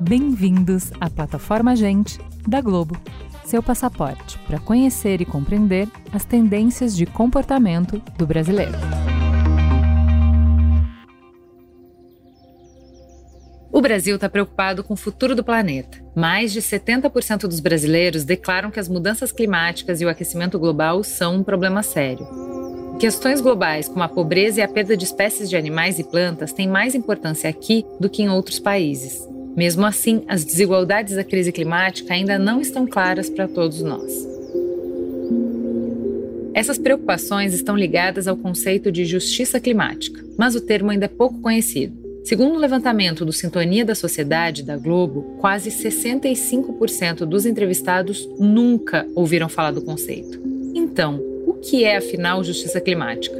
Bem-vindos à plataforma Gente da Globo, seu passaporte para conhecer e compreender as tendências de comportamento do brasileiro. Brasil está preocupado com o futuro do planeta. Mais de 70% dos brasileiros declaram que as mudanças climáticas e o aquecimento global são um problema sério. Questões globais como a pobreza e a perda de espécies de animais e plantas têm mais importância aqui do que em outros países. Mesmo assim, as desigualdades da crise climática ainda não estão claras para todos nós. Essas preocupações estão ligadas ao conceito de justiça climática, mas o termo ainda é pouco conhecido. Segundo o levantamento do Sintonia da Sociedade da Globo, quase 65% dos entrevistados nunca ouviram falar do conceito. Então, o que é afinal justiça climática?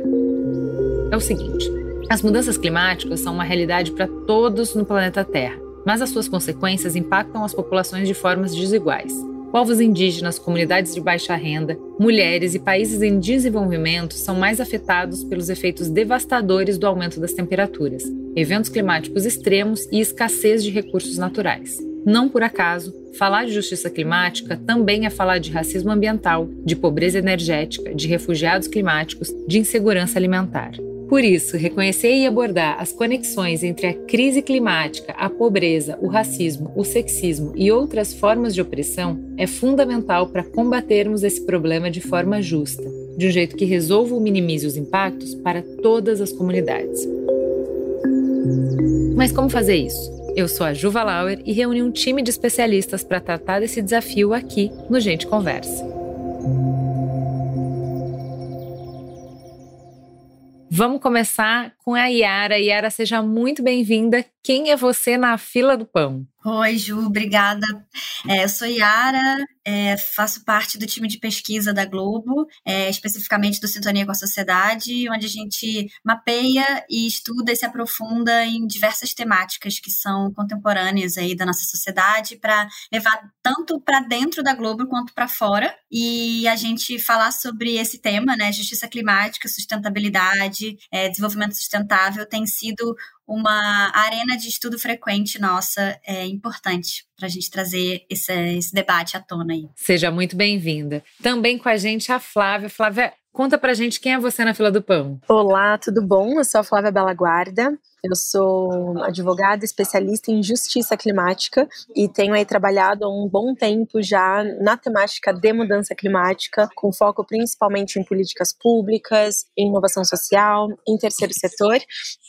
É o seguinte: as mudanças climáticas são uma realidade para todos no planeta Terra, mas as suas consequências impactam as populações de formas desiguais povos indígenas, comunidades de baixa renda, mulheres e países em desenvolvimento são mais afetados pelos efeitos devastadores do aumento das temperaturas, eventos climáticos extremos e escassez de recursos naturais. Não por acaso, falar de justiça climática também é falar de racismo ambiental, de pobreza energética, de refugiados climáticos, de insegurança alimentar. Por isso, reconhecer e abordar as conexões entre a crise climática, a pobreza, o racismo, o sexismo e outras formas de opressão é fundamental para combatermos esse problema de forma justa, de um jeito que resolva ou minimize os impactos para todas as comunidades. Mas como fazer isso? Eu sou a Juva Lauer e reuni um time de especialistas para tratar desse desafio aqui no Gente Conversa. Vamos começar com a Yara. Yara, seja muito bem-vinda. Quem é você na fila do pão? Oi, Ju, obrigada. É, eu sou Yara, é, faço parte do time de pesquisa da Globo, é, especificamente do Sintonia com a Sociedade, onde a gente mapeia e estuda e se aprofunda em diversas temáticas que são contemporâneas aí da nossa sociedade para levar tanto para dentro da Globo quanto para fora e a gente falar sobre esse tema, né, justiça climática, sustentabilidade, é, desenvolvimento sustentável tem sido uma arena de estudo frequente nossa é importante para a gente trazer esse, esse, debate à tona aí. Seja muito bem-vinda. Também com a gente a Flávia. Flávia, conta pra gente quem é você na fila do pão. Olá, tudo bom? Eu sou a Flávia Bela Guarda. Eu sou advogada especialista em justiça climática e tenho aí trabalhado há um bom tempo já na temática de mudança climática, com foco principalmente em políticas públicas, em inovação social, em terceiro setor.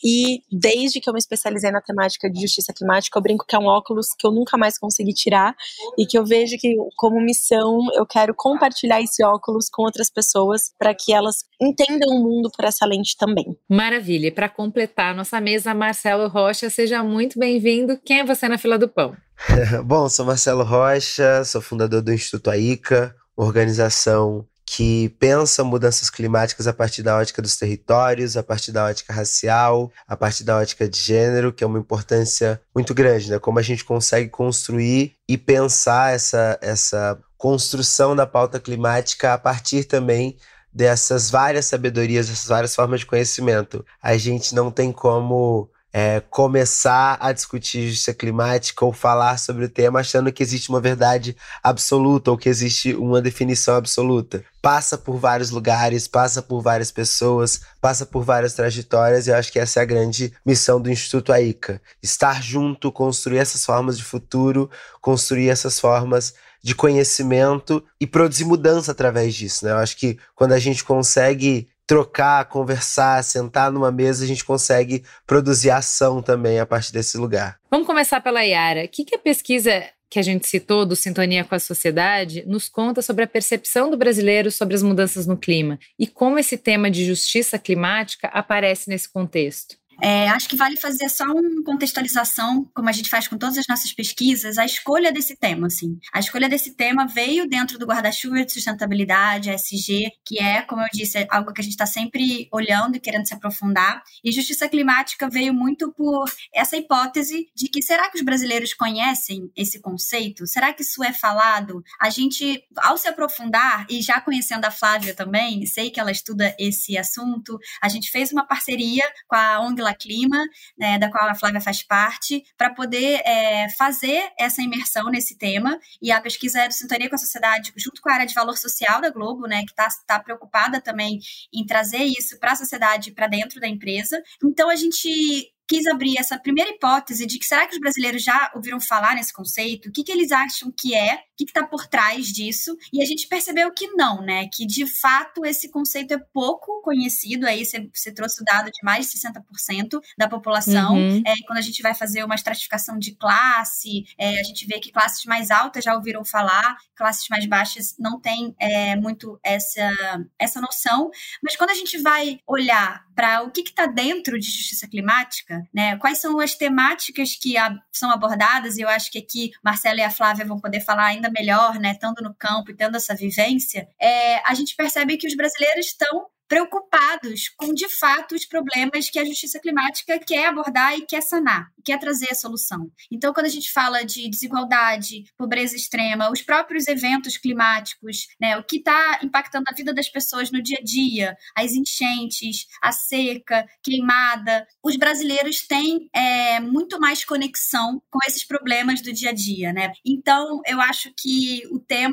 E desde que eu me especializei na temática de justiça climática, eu brinco que é um óculos que eu nunca mais consegui tirar e que eu vejo que, como missão, eu quero compartilhar esse óculos com outras pessoas para que elas entendam o mundo por essa lente também. Maravilha. E para completar a nossa mesa, mesa, Marcelo Rocha. Seja muito bem-vindo. Quem é você na fila do pão? Bom, sou Marcelo Rocha, sou fundador do Instituto AICA, organização que pensa mudanças climáticas a partir da ótica dos territórios, a partir da ótica racial, a partir da ótica de gênero, que é uma importância muito grande, né? Como a gente consegue construir e pensar essa, essa construção da pauta climática a partir também dessas várias sabedorias, dessas várias formas de conhecimento. A gente não tem como é, começar a discutir justiça climática ou falar sobre o tema achando que existe uma verdade absoluta ou que existe uma definição absoluta. Passa por vários lugares, passa por várias pessoas, passa por várias trajetórias e eu acho que essa é a grande missão do Instituto AICA. Estar junto, construir essas formas de futuro, construir essas formas de conhecimento e produzir mudança através disso. Né? Eu acho que quando a gente consegue trocar, conversar, sentar numa mesa, a gente consegue produzir ação também a partir desse lugar. Vamos começar pela Yara. O que, que a pesquisa que a gente citou do Sintonia com a Sociedade nos conta sobre a percepção do brasileiro sobre as mudanças no clima e como esse tema de justiça climática aparece nesse contexto? É, acho que vale fazer só uma contextualização, como a gente faz com todas as nossas pesquisas, a escolha desse tema, assim. A escolha desse tema veio dentro do guarda-chuva de sustentabilidade, SG, que é, como eu disse, é algo que a gente está sempre olhando e querendo se aprofundar. E justiça climática veio muito por essa hipótese de que será que os brasileiros conhecem esse conceito? Será que isso é falado? A gente, ao se aprofundar, e já conhecendo a Flávia também, sei que ela estuda esse assunto, a gente fez uma parceria com a ONG Clima, né, da qual a Flávia faz parte, para poder é, fazer essa imersão nesse tema. E a pesquisa é do Sintonia com a Sociedade, junto com a área de valor social da Globo, né, que está tá preocupada também em trazer isso para a sociedade, para dentro da empresa. Então, a gente quis abrir essa primeira hipótese de que será que os brasileiros já ouviram falar nesse conceito? O que, que eles acham que é? O que está por trás disso? E a gente percebeu que não, né? Que de fato esse conceito é pouco conhecido. Aí você, você trouxe o dado de mais de 60% da população. Uhum. É, quando a gente vai fazer uma estratificação de classe, é, a gente vê que classes mais altas já ouviram falar, classes mais baixas não têm é, muito essa, essa noção. Mas quando a gente vai olhar para o que está dentro de justiça climática, né? Quais são as temáticas que a, são abordadas? E eu acho que aqui Marcela e a Flávia vão poder falar ainda melhor, né? Estando no campo e tendo essa vivência, é, a gente percebe que os brasileiros estão preocupados com, de fato, os problemas que a justiça climática quer abordar e quer sanar, quer trazer a solução. Então, quando a gente fala de desigualdade, pobreza extrema, os próprios eventos climáticos, né, o que está impactando a vida das pessoas no dia a dia, as enchentes, a seca, queimada, os brasileiros têm é, muito mais conexão com esses problemas do dia a dia, né? Então, eu acho que o tema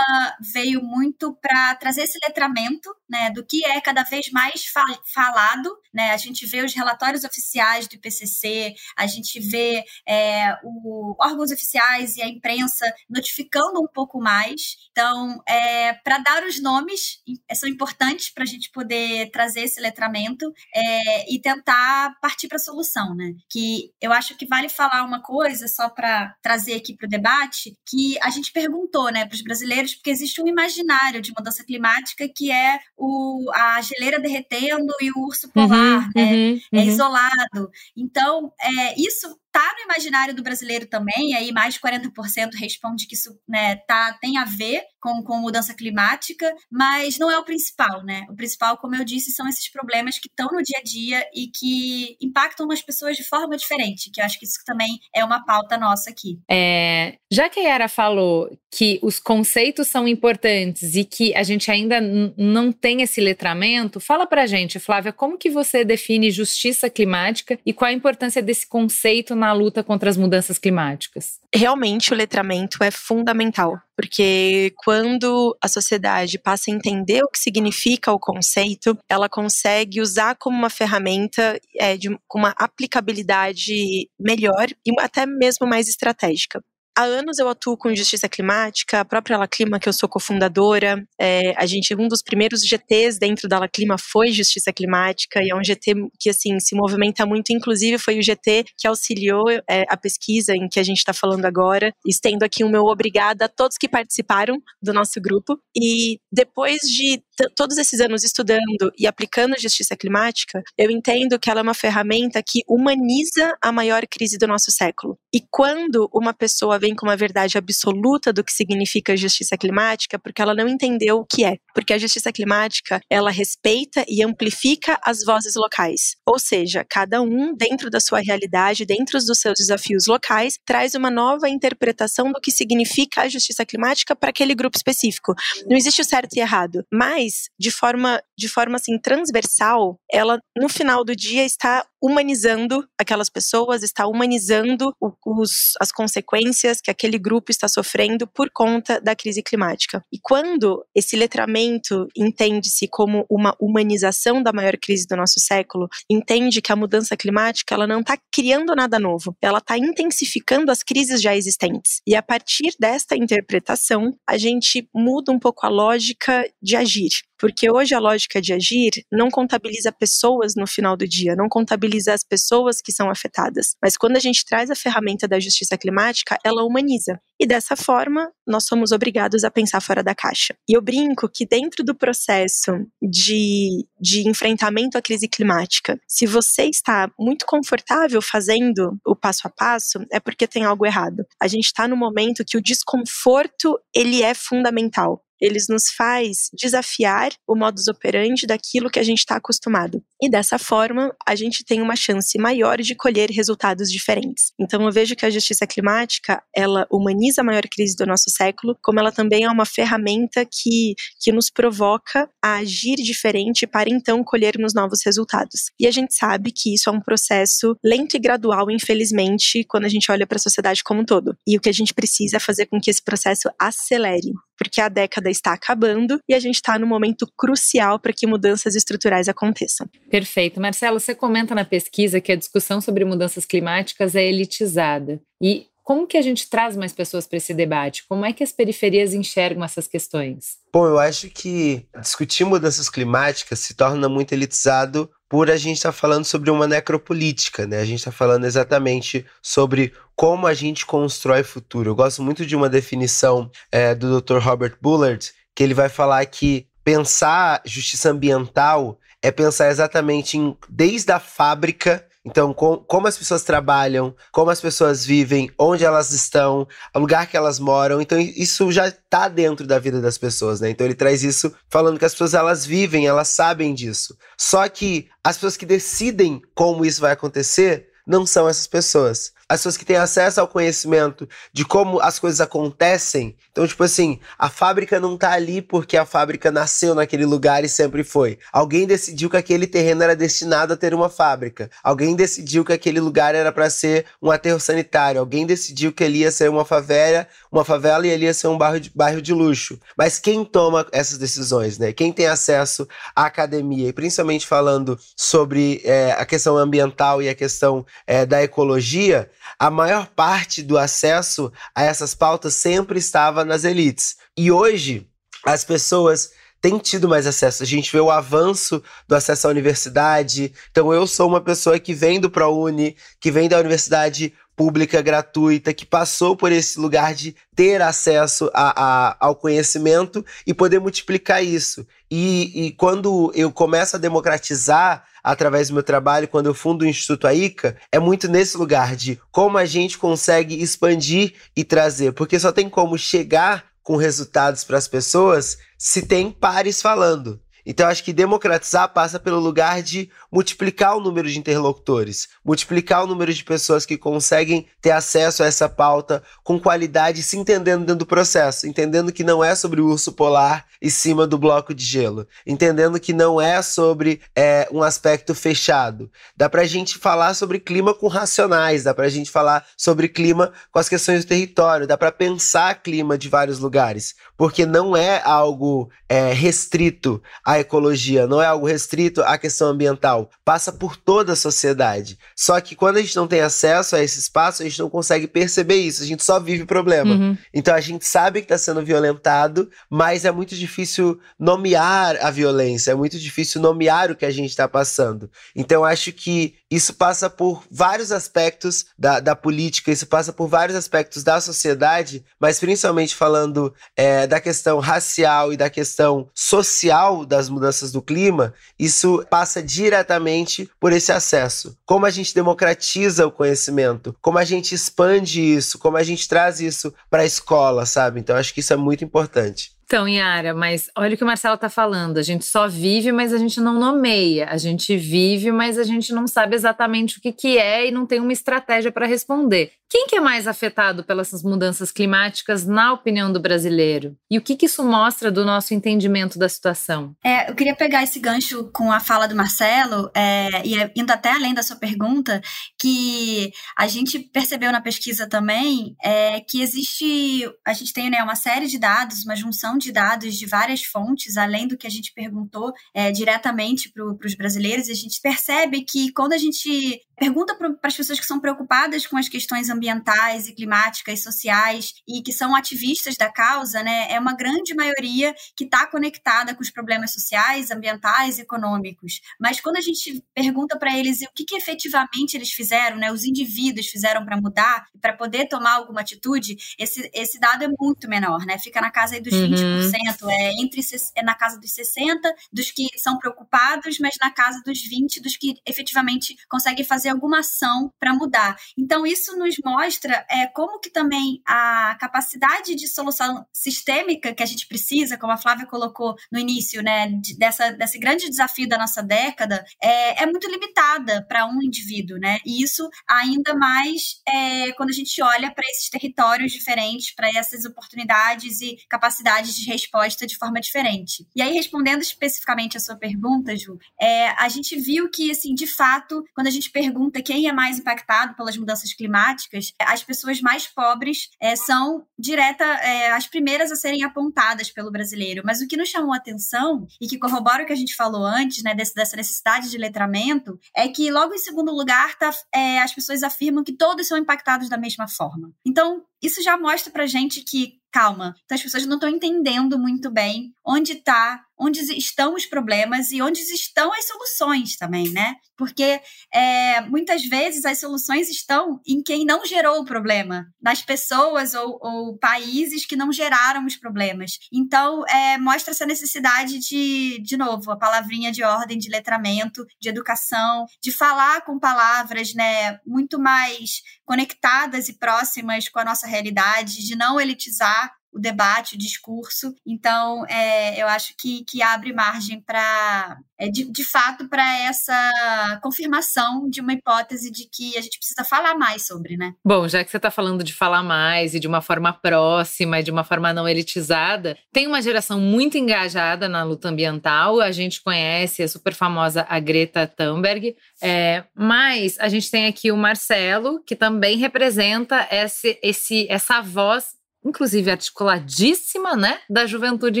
veio muito para trazer esse letramento, né, do que é cada vez mais falado, né? A gente vê os relatórios oficiais do IPCC, a gente vê é, o, órgãos oficiais e a imprensa notificando um pouco mais. Então, é, para dar os nomes, são importantes para a gente poder trazer esse letramento é, e tentar partir para a solução, né? Que eu acho que vale falar uma coisa, só para trazer aqui para o debate, que a gente perguntou né, para os brasileiros, porque existe um imaginário de mudança climática que é o, a geleira derretendo e o urso polar uhum, né, uhum, é uhum. isolado. Então, é, isso tá no imaginário do brasileiro também, aí mais de 40% responde que isso né, tá, tem a ver com, com mudança climática, mas não é o principal, né? O principal, como eu disse, são esses problemas que estão no dia a dia e que impactam as pessoas de forma diferente, que eu acho que isso também é uma pauta nossa aqui. É, já que a Yara falou que os conceitos são importantes e que a gente ainda não tem esse letramento, fala pra gente, Flávia, como que você define justiça climática e qual a importância desse conceito na luta contra as mudanças climáticas? Realmente o letramento é fundamental, porque quando a sociedade passa a entender o que significa o conceito, ela consegue usar como uma ferramenta é, de, com uma aplicabilidade melhor e até mesmo mais estratégica. Há anos eu atuo com justiça climática, a própria La Clima, que eu sou cofundadora, é, a gente, um dos primeiros GTs dentro da La Clima foi justiça climática, e é um GT que, assim, se movimenta muito, inclusive foi o GT que auxiliou é, a pesquisa em que a gente está falando agora, estendo aqui o meu obrigada a todos que participaram do nosso grupo, e depois de todos esses anos estudando e aplicando justiça climática, eu entendo que ela é uma ferramenta que humaniza a maior crise do nosso século. E quando uma pessoa vem com uma verdade absoluta do que significa justiça climática, porque ela não entendeu o que é. Porque a justiça climática, ela respeita e amplifica as vozes locais. Ou seja, cada um, dentro da sua realidade, dentro dos seus desafios locais, traz uma nova interpretação do que significa a justiça climática para aquele grupo específico. Não existe o certo e errado, mas de forma de forma assim transversal, ela no final do dia está humanizando aquelas pessoas, está humanizando os, as consequências que aquele grupo está sofrendo por conta da crise climática. E quando esse letramento entende-se como uma humanização da maior crise do nosso século, entende que a mudança climática ela não está criando nada novo, ela está intensificando as crises já existentes. E a partir desta interpretação, a gente muda um pouco a lógica de agir. Porque hoje a lógica de agir não contabiliza pessoas no final do dia, não contabiliza as pessoas que são afetadas. Mas quando a gente traz a ferramenta da justiça climática, ela humaniza. E dessa forma, nós somos obrigados a pensar fora da caixa. E eu brinco que dentro do processo de, de enfrentamento à crise climática, se você está muito confortável fazendo o passo a passo, é porque tem algo errado. A gente está no momento que o desconforto ele é fundamental eles nos faz desafiar o modus operandi daquilo que a gente está acostumado. E dessa forma, a gente tem uma chance maior de colher resultados diferentes. Então eu vejo que a justiça climática, ela humaniza a maior crise do nosso século, como ela também é uma ferramenta que, que nos provoca a agir diferente para então colhermos novos resultados. E a gente sabe que isso é um processo lento e gradual, infelizmente, quando a gente olha para a sociedade como um todo. E o que a gente precisa é fazer com que esse processo acelere, porque a década está acabando e a gente está no momento crucial para que mudanças estruturais aconteçam. Perfeito. Marcelo, você comenta na pesquisa que a discussão sobre mudanças climáticas é elitizada. E como que a gente traz mais pessoas para esse debate? Como é que as periferias enxergam essas questões? Bom, eu acho que discutir mudanças climáticas se torna muito elitizado por a gente estar tá falando sobre uma necropolítica, né? A gente está falando exatamente sobre como a gente constrói futuro. Eu gosto muito de uma definição é, do Dr. Robert Bullard, que ele vai falar que pensar justiça ambiental é pensar exatamente em desde a fábrica então, com, como as pessoas trabalham, como as pessoas vivem, onde elas estão, o lugar que elas moram. Então, isso já está dentro da vida das pessoas, né? Então, ele traz isso falando que as pessoas elas vivem, elas sabem disso. Só que as pessoas que decidem como isso vai acontecer não são essas pessoas as pessoas que têm acesso ao conhecimento de como as coisas acontecem. Então, tipo assim, a fábrica não tá ali porque a fábrica nasceu naquele lugar e sempre foi. Alguém decidiu que aquele terreno era destinado a ter uma fábrica. Alguém decidiu que aquele lugar era para ser um aterro sanitário. Alguém decidiu que ele ia ser uma favela, uma favela e ele ia ser um bairro de, bairro de luxo. Mas quem toma essas decisões, né? Quem tem acesso à academia e principalmente falando sobre é, a questão ambiental e a questão é, da ecologia, a maior parte do acesso a essas pautas sempre estava nas elites. E hoje, as pessoas têm tido mais acesso. A gente vê o avanço do acesso à universidade. Então, eu sou uma pessoa que vem do ProUni, que vem da universidade pública gratuita, que passou por esse lugar de ter acesso a, a, ao conhecimento e poder multiplicar isso. E, e quando eu começo a democratizar através do meu trabalho, quando eu fundo o Instituto AICA, é muito nesse lugar de como a gente consegue expandir e trazer, porque só tem como chegar com resultados para as pessoas se tem pares falando. Então, acho que democratizar passa pelo lugar de multiplicar o número de interlocutores, multiplicar o número de pessoas que conseguem ter acesso a essa pauta com qualidade, se entendendo dentro do processo, entendendo que não é sobre o urso polar em cima do bloco de gelo, entendendo que não é sobre é, um aspecto fechado. Dá pra gente falar sobre clima com racionais, dá pra gente falar sobre clima com as questões do território, dá pra pensar clima de vários lugares, porque não é algo é, restrito à ecologia, não é algo restrito à questão ambiental, passa por toda a sociedade. Só que quando a gente não tem acesso a esse espaço, a gente não consegue perceber isso, a gente só vive o problema. Uhum. Então a gente sabe que está sendo violentado, mas é muito difícil nomear a violência, é muito difícil nomear o que a gente está passando. Então acho que isso passa por vários aspectos da, da política, isso passa por vários aspectos da sociedade, mas principalmente falando é, da questão racial e da questão social das mudanças do clima, isso passa diretamente por esse acesso. Como a gente democratiza o conhecimento, como a gente expande isso, como a gente traz isso para a escola, sabe? Então acho que isso é muito importante. Então, Yara, mas olha o que o Marcelo está falando. A gente só vive, mas a gente não nomeia. A gente vive, mas a gente não sabe exatamente o que, que é e não tem uma estratégia para responder. Quem que é mais afetado pelas mudanças climáticas, na opinião do brasileiro? E o que, que isso mostra do nosso entendimento da situação? É, eu queria pegar esse gancho com a fala do Marcelo, é, e é, indo até além da sua pergunta, que a gente percebeu na pesquisa também é, que existe, a gente tem né, uma série de dados, uma junção de dados de várias fontes, além do que a gente perguntou é, diretamente para os brasileiros, a gente percebe que quando a gente pergunta para as pessoas que são preocupadas com as questões ambientais e climáticas, sociais e que são ativistas da causa, né, é uma grande maioria que está conectada com os problemas sociais, ambientais e econômicos. Mas quando a gente pergunta para eles o que, que efetivamente eles fizeram, né, os indivíduos fizeram para mudar, para poder tomar alguma atitude, esse, esse dado é muito menor, né? Fica na casa dos uhum. 20%, é entre é na casa dos 60 dos que são preocupados, mas na casa dos 20 dos que efetivamente conseguem fazer alguma ação para mudar. Então isso nos mostra é como que também a capacidade de solução sistêmica que a gente precisa, como a Flávia colocou no início, né, de, dessa desse grande desafio da nossa década, é, é muito limitada para um indivíduo, né? E isso ainda mais é, quando a gente olha para esses territórios diferentes, para essas oportunidades e capacidades de resposta de forma diferente. E aí, respondendo especificamente a sua pergunta, Ju, é, a gente viu que, assim, de fato, quando a gente pergunta quem é mais impactado pelas mudanças climáticas, as pessoas mais pobres é, são direta, é, as primeiras a serem apontadas pelo brasileiro. Mas o que nos chamou atenção e que corrobora o que a gente falou antes, né, desse, dessa necessidade de letramento, é que logo em segundo lugar tá, é, as pessoas afirmam que todos são impactados da mesma forma. Então, isso já mostra pra gente que calma. Então as pessoas não estão entendendo muito bem onde está, onde estão os problemas e onde estão as soluções também, né? Porque é, muitas vezes as soluções estão em quem não gerou o problema, nas pessoas ou, ou países que não geraram os problemas. Então é, mostra essa necessidade de, de novo, a palavrinha de ordem, de letramento, de educação, de falar com palavras, né, muito mais conectadas e próximas com a nossa realidade, de não elitizar o debate, o discurso. Então, é, eu acho que, que abre margem para, é, de, de fato, para essa confirmação de uma hipótese de que a gente precisa falar mais sobre, né? Bom, já que você está falando de falar mais e de uma forma próxima, de uma forma não elitizada, tem uma geração muito engajada na luta ambiental. A gente conhece a super famosa a Greta Thunberg, é, mas a gente tem aqui o Marcelo, que também representa esse, esse, essa voz inclusive articuladíssima, né, da juventude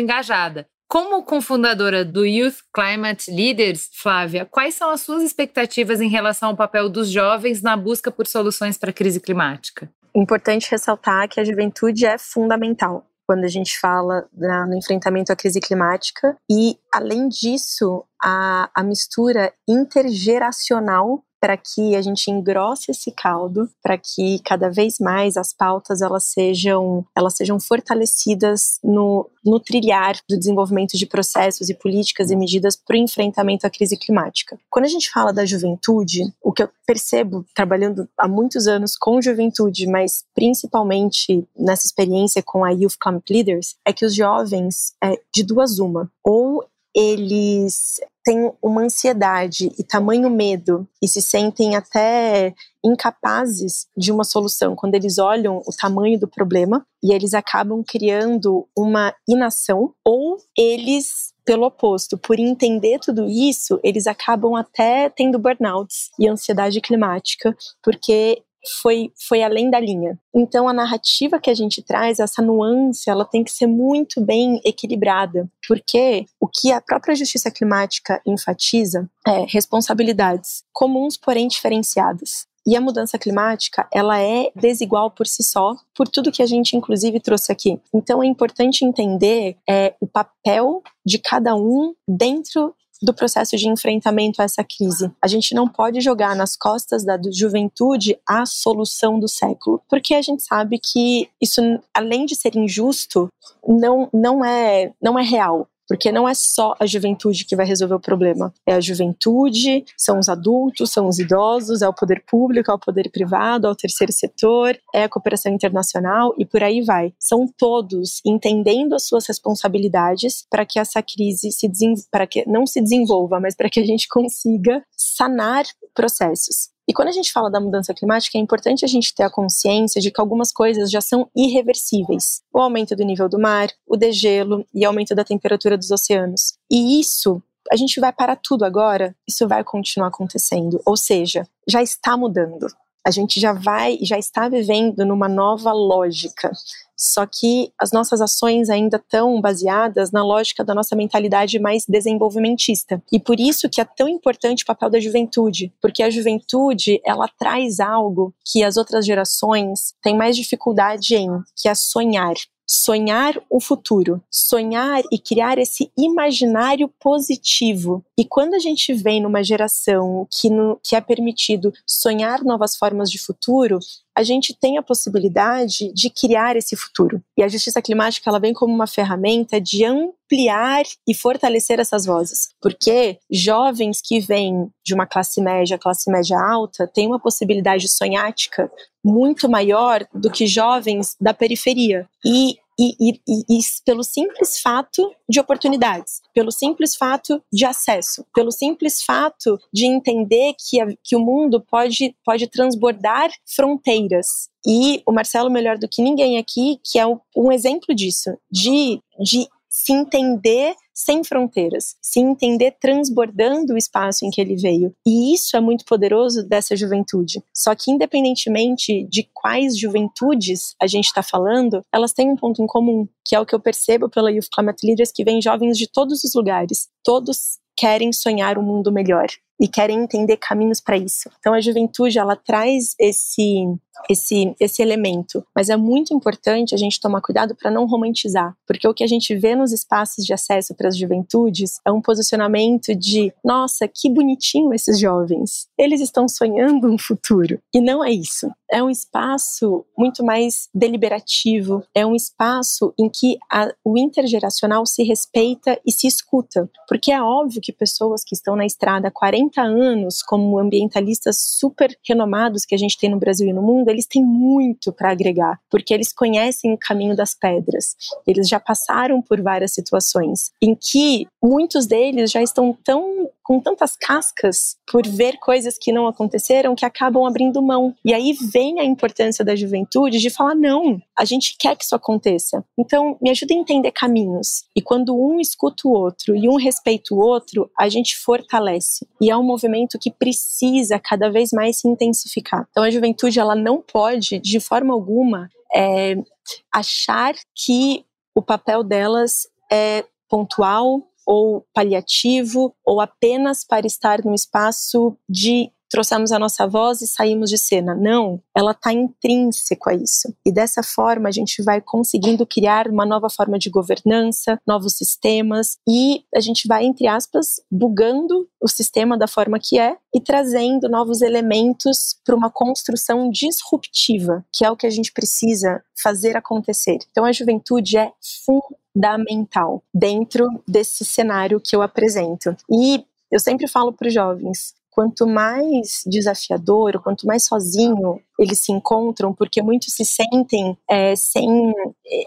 engajada. Como cofundadora do Youth Climate Leaders, Flávia, quais são as suas expectativas em relação ao papel dos jovens na busca por soluções para a crise climática? Importante ressaltar que a juventude é fundamental quando a gente fala na, no enfrentamento à crise climática e, além disso, a, a mistura intergeracional para que a gente engrosse esse caldo, para que cada vez mais as pautas elas sejam, elas sejam fortalecidas no, no trilhar do desenvolvimento de processos e políticas e medidas para o enfrentamento à crise climática. Quando a gente fala da juventude, o que eu percebo trabalhando há muitos anos com juventude, mas principalmente nessa experiência com a Youth Climate Leaders, é que os jovens, é, de duas uma, ou eles têm uma ansiedade e tamanho medo e se sentem até incapazes de uma solução. Quando eles olham o tamanho do problema e eles acabam criando uma inação ou eles pelo oposto, por entender tudo isso, eles acabam até tendo burnouts e ansiedade climática, porque foi, foi além da linha. Então, a narrativa que a gente traz, essa nuance, ela tem que ser muito bem equilibrada, porque o que a própria justiça climática enfatiza é responsabilidades comuns, porém diferenciadas. E a mudança climática, ela é desigual por si só, por tudo que a gente inclusive trouxe aqui. Então é importante entender é, o papel de cada um dentro do processo de enfrentamento a essa crise. A gente não pode jogar nas costas da juventude a solução do século, porque a gente sabe que isso, além de ser injusto, não, não, é, não é real. Porque não é só a juventude que vai resolver o problema. É a juventude, são os adultos, são os idosos, é o poder público, é o poder privado, é o terceiro setor, é a cooperação internacional e por aí vai. São todos entendendo as suas responsabilidades para que essa crise se para que não se desenvolva, mas para que a gente consiga sanar processos. E quando a gente fala da mudança climática, é importante a gente ter a consciência de que algumas coisas já são irreversíveis. O aumento do nível do mar, o degelo e aumento da temperatura dos oceanos. E isso a gente vai parar tudo agora, isso vai continuar acontecendo. Ou seja, já está mudando. A gente já vai, já está vivendo numa nova lógica. Só que as nossas ações ainda estão baseadas na lógica da nossa mentalidade mais desenvolvimentista. E por isso que é tão importante o papel da juventude, porque a juventude, ela traz algo que as outras gerações têm mais dificuldade em, que é sonhar sonhar o futuro, sonhar e criar esse imaginário positivo. E quando a gente vem numa geração que, no, que é permitido sonhar novas formas de futuro, a gente tem a possibilidade de criar esse futuro. E a justiça climática ela vem como uma ferramenta de ampliar e fortalecer essas vozes, porque jovens que vêm de uma classe média, classe média alta, têm uma possibilidade sonhática muito maior do que jovens da periferia. E e, e, e, e, pelo simples fato de oportunidades, pelo simples fato de acesso, pelo simples fato de entender que, a, que o mundo pode, pode transbordar fronteiras. E o Marcelo, melhor do que ninguém aqui, que é um, um exemplo disso, de, de se entender sem fronteiras, se entender transbordando o espaço em que ele veio. E isso é muito poderoso dessa juventude. Só que, independentemente de quais juventudes a gente está falando, elas têm um ponto em comum, que é o que eu percebo pela Youth Climate Leaders, que vem jovens de todos os lugares. Todos querem sonhar um mundo melhor e querem entender caminhos para isso. Então a juventude ela traz esse esse esse elemento, mas é muito importante a gente tomar cuidado para não romantizar, porque o que a gente vê nos espaços de acesso para as juventudes é um posicionamento de, nossa, que bonitinho esses jovens. Eles estão sonhando um futuro. E não é isso. É um espaço muito mais deliberativo, é um espaço em que a, o intergeracional se respeita e se escuta, porque é óbvio que pessoas que estão na estrada há 40 40 anos como ambientalistas super renomados que a gente tem no Brasil e no mundo, eles têm muito para agregar, porque eles conhecem o caminho das pedras. Eles já passaram por várias situações em que muitos deles já estão tão com tantas cascas por ver coisas que não aconteceram que acabam abrindo mão. E aí vem a importância da juventude de falar: não, a gente quer que isso aconteça. Então, me ajuda a entender caminhos. E quando um escuta o outro e um respeita o outro, a gente fortalece. E é um movimento que precisa cada vez mais se intensificar. Então, a juventude ela não pode, de forma alguma, é, achar que o papel delas é pontual ou paliativo, ou apenas para estar no espaço de trouxemos a nossa voz e saímos de cena. Não, ela está intrínseco a isso. E dessa forma a gente vai conseguindo criar uma nova forma de governança, novos sistemas e a gente vai, entre aspas, bugando o sistema da forma que é e trazendo novos elementos para uma construção disruptiva, que é o que a gente precisa fazer acontecer. Então a juventude é fundamental dentro desse cenário que eu apresento. E eu sempre falo para os jovens: quanto mais desafiador, quanto mais sozinho eles se encontram, porque muitos se sentem é, sem.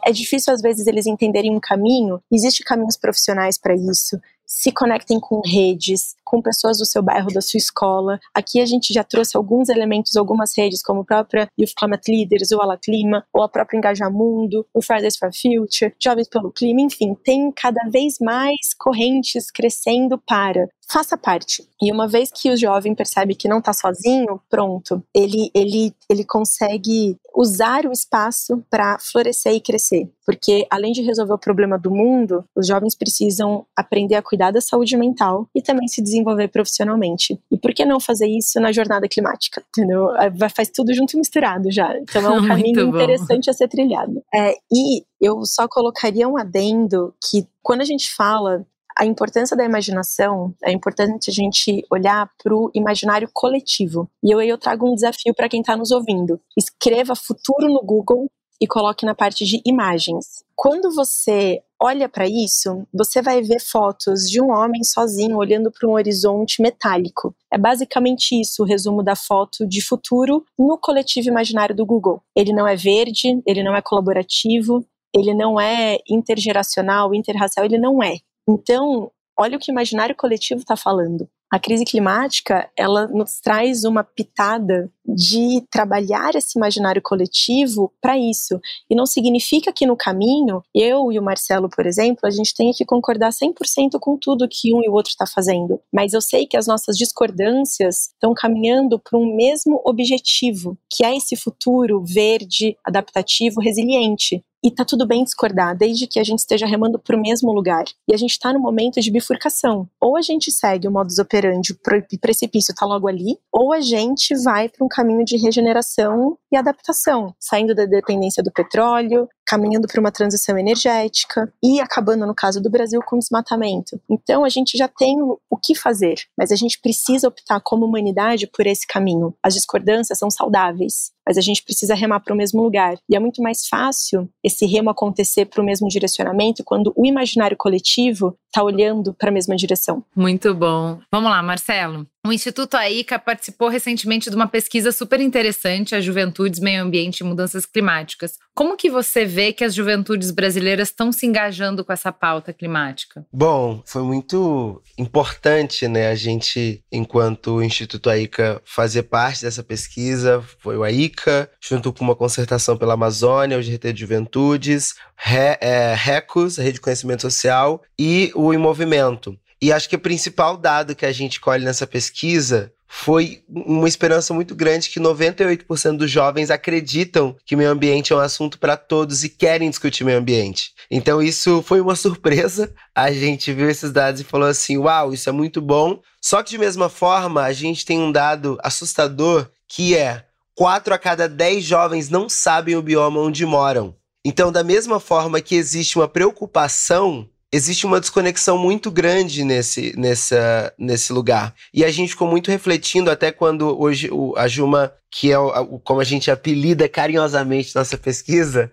É difícil às vezes eles entenderem um caminho. Existem caminhos profissionais para isso se conectem com redes, com pessoas do seu bairro, da sua escola. Aqui a gente já trouxe alguns elementos, algumas redes, como a própria Youth Climate Leaders, o Ala Clima, ou a própria Engajamundo, o Fridays for Future, Jovens pelo Clima, enfim, tem cada vez mais correntes crescendo para faça parte. E uma vez que o jovem percebe que não está sozinho, pronto, ele, ele, ele consegue usar o espaço para florescer e crescer. Porque além de resolver o problema do mundo, os jovens precisam aprender a cuidar da saúde mental e também se desenvolver profissionalmente. E por que não fazer isso na jornada climática? Entendeu? Faz tudo junto e misturado já. Então é um caminho interessante a ser trilhado. É, e eu só colocaria um adendo que quando a gente fala a importância da imaginação, é importante a gente olhar para o imaginário coletivo. E eu, eu trago um desafio para quem está nos ouvindo. Escreva futuro no Google e coloque na parte de imagens. Quando você olha para isso, você vai ver fotos de um homem sozinho olhando para um horizonte metálico. É basicamente isso o resumo da foto de futuro no coletivo imaginário do Google. Ele não é verde, ele não é colaborativo, ele não é intergeracional, interracial, ele não é. Então, olha o que o imaginário coletivo está falando. A crise climática, ela nos traz uma pitada de trabalhar esse imaginário coletivo para isso. E não significa que no caminho, eu e o Marcelo, por exemplo, a gente tenha que concordar 100% com tudo que um e o outro está fazendo. Mas eu sei que as nossas discordâncias estão caminhando para um mesmo objetivo, que é esse futuro verde, adaptativo, resiliente. E tá tudo bem discordar, desde que a gente esteja remando para o mesmo lugar. E a gente está no momento de bifurcação. Ou a gente segue o modus operandi, o precipício está logo ali, ou a gente vai para um caminho de regeneração e adaptação, saindo da dependência do petróleo, caminhando para uma transição energética e acabando, no caso do Brasil, com desmatamento. Então, a gente já tem o que fazer, mas a gente precisa optar como humanidade por esse caminho. As discordâncias são saudáveis, mas a gente precisa remar para o mesmo lugar. E é muito mais fácil esse remo acontecer para o mesmo direcionamento quando o imaginário coletivo está olhando para a mesma direção. Muito bom. Vamos lá, Marcelo. O Instituto AICA participou recentemente de uma pesquisa super interessante, a Juventudes, Meio Ambiente e Mudanças Climáticas. Como que você vê que as juventudes brasileiras estão se engajando com essa pauta climática? Bom, foi muito importante, né, a gente, enquanto Instituto AICA, fazer parte dessa pesquisa. Foi o AICA, junto com uma concertação pela Amazônia, o GT de Juventudes, Re, é, RECOS, Rede de Conhecimento Social, e o Em Movimento. E acho que o principal dado que a gente colhe nessa pesquisa foi uma esperança muito grande que 98% dos jovens acreditam que meio ambiente é um assunto para todos e querem discutir meio ambiente. Então isso foi uma surpresa. A gente viu esses dados e falou assim: "Uau, isso é muito bom". Só que de mesma forma, a gente tem um dado assustador que é 4 a cada 10 jovens não sabem o bioma onde moram. Então, da mesma forma que existe uma preocupação existe uma desconexão muito grande nesse, nessa, nesse lugar. E a gente ficou muito refletindo, até quando hoje o, a Juma, que é o, como a gente apelida carinhosamente nossa pesquisa,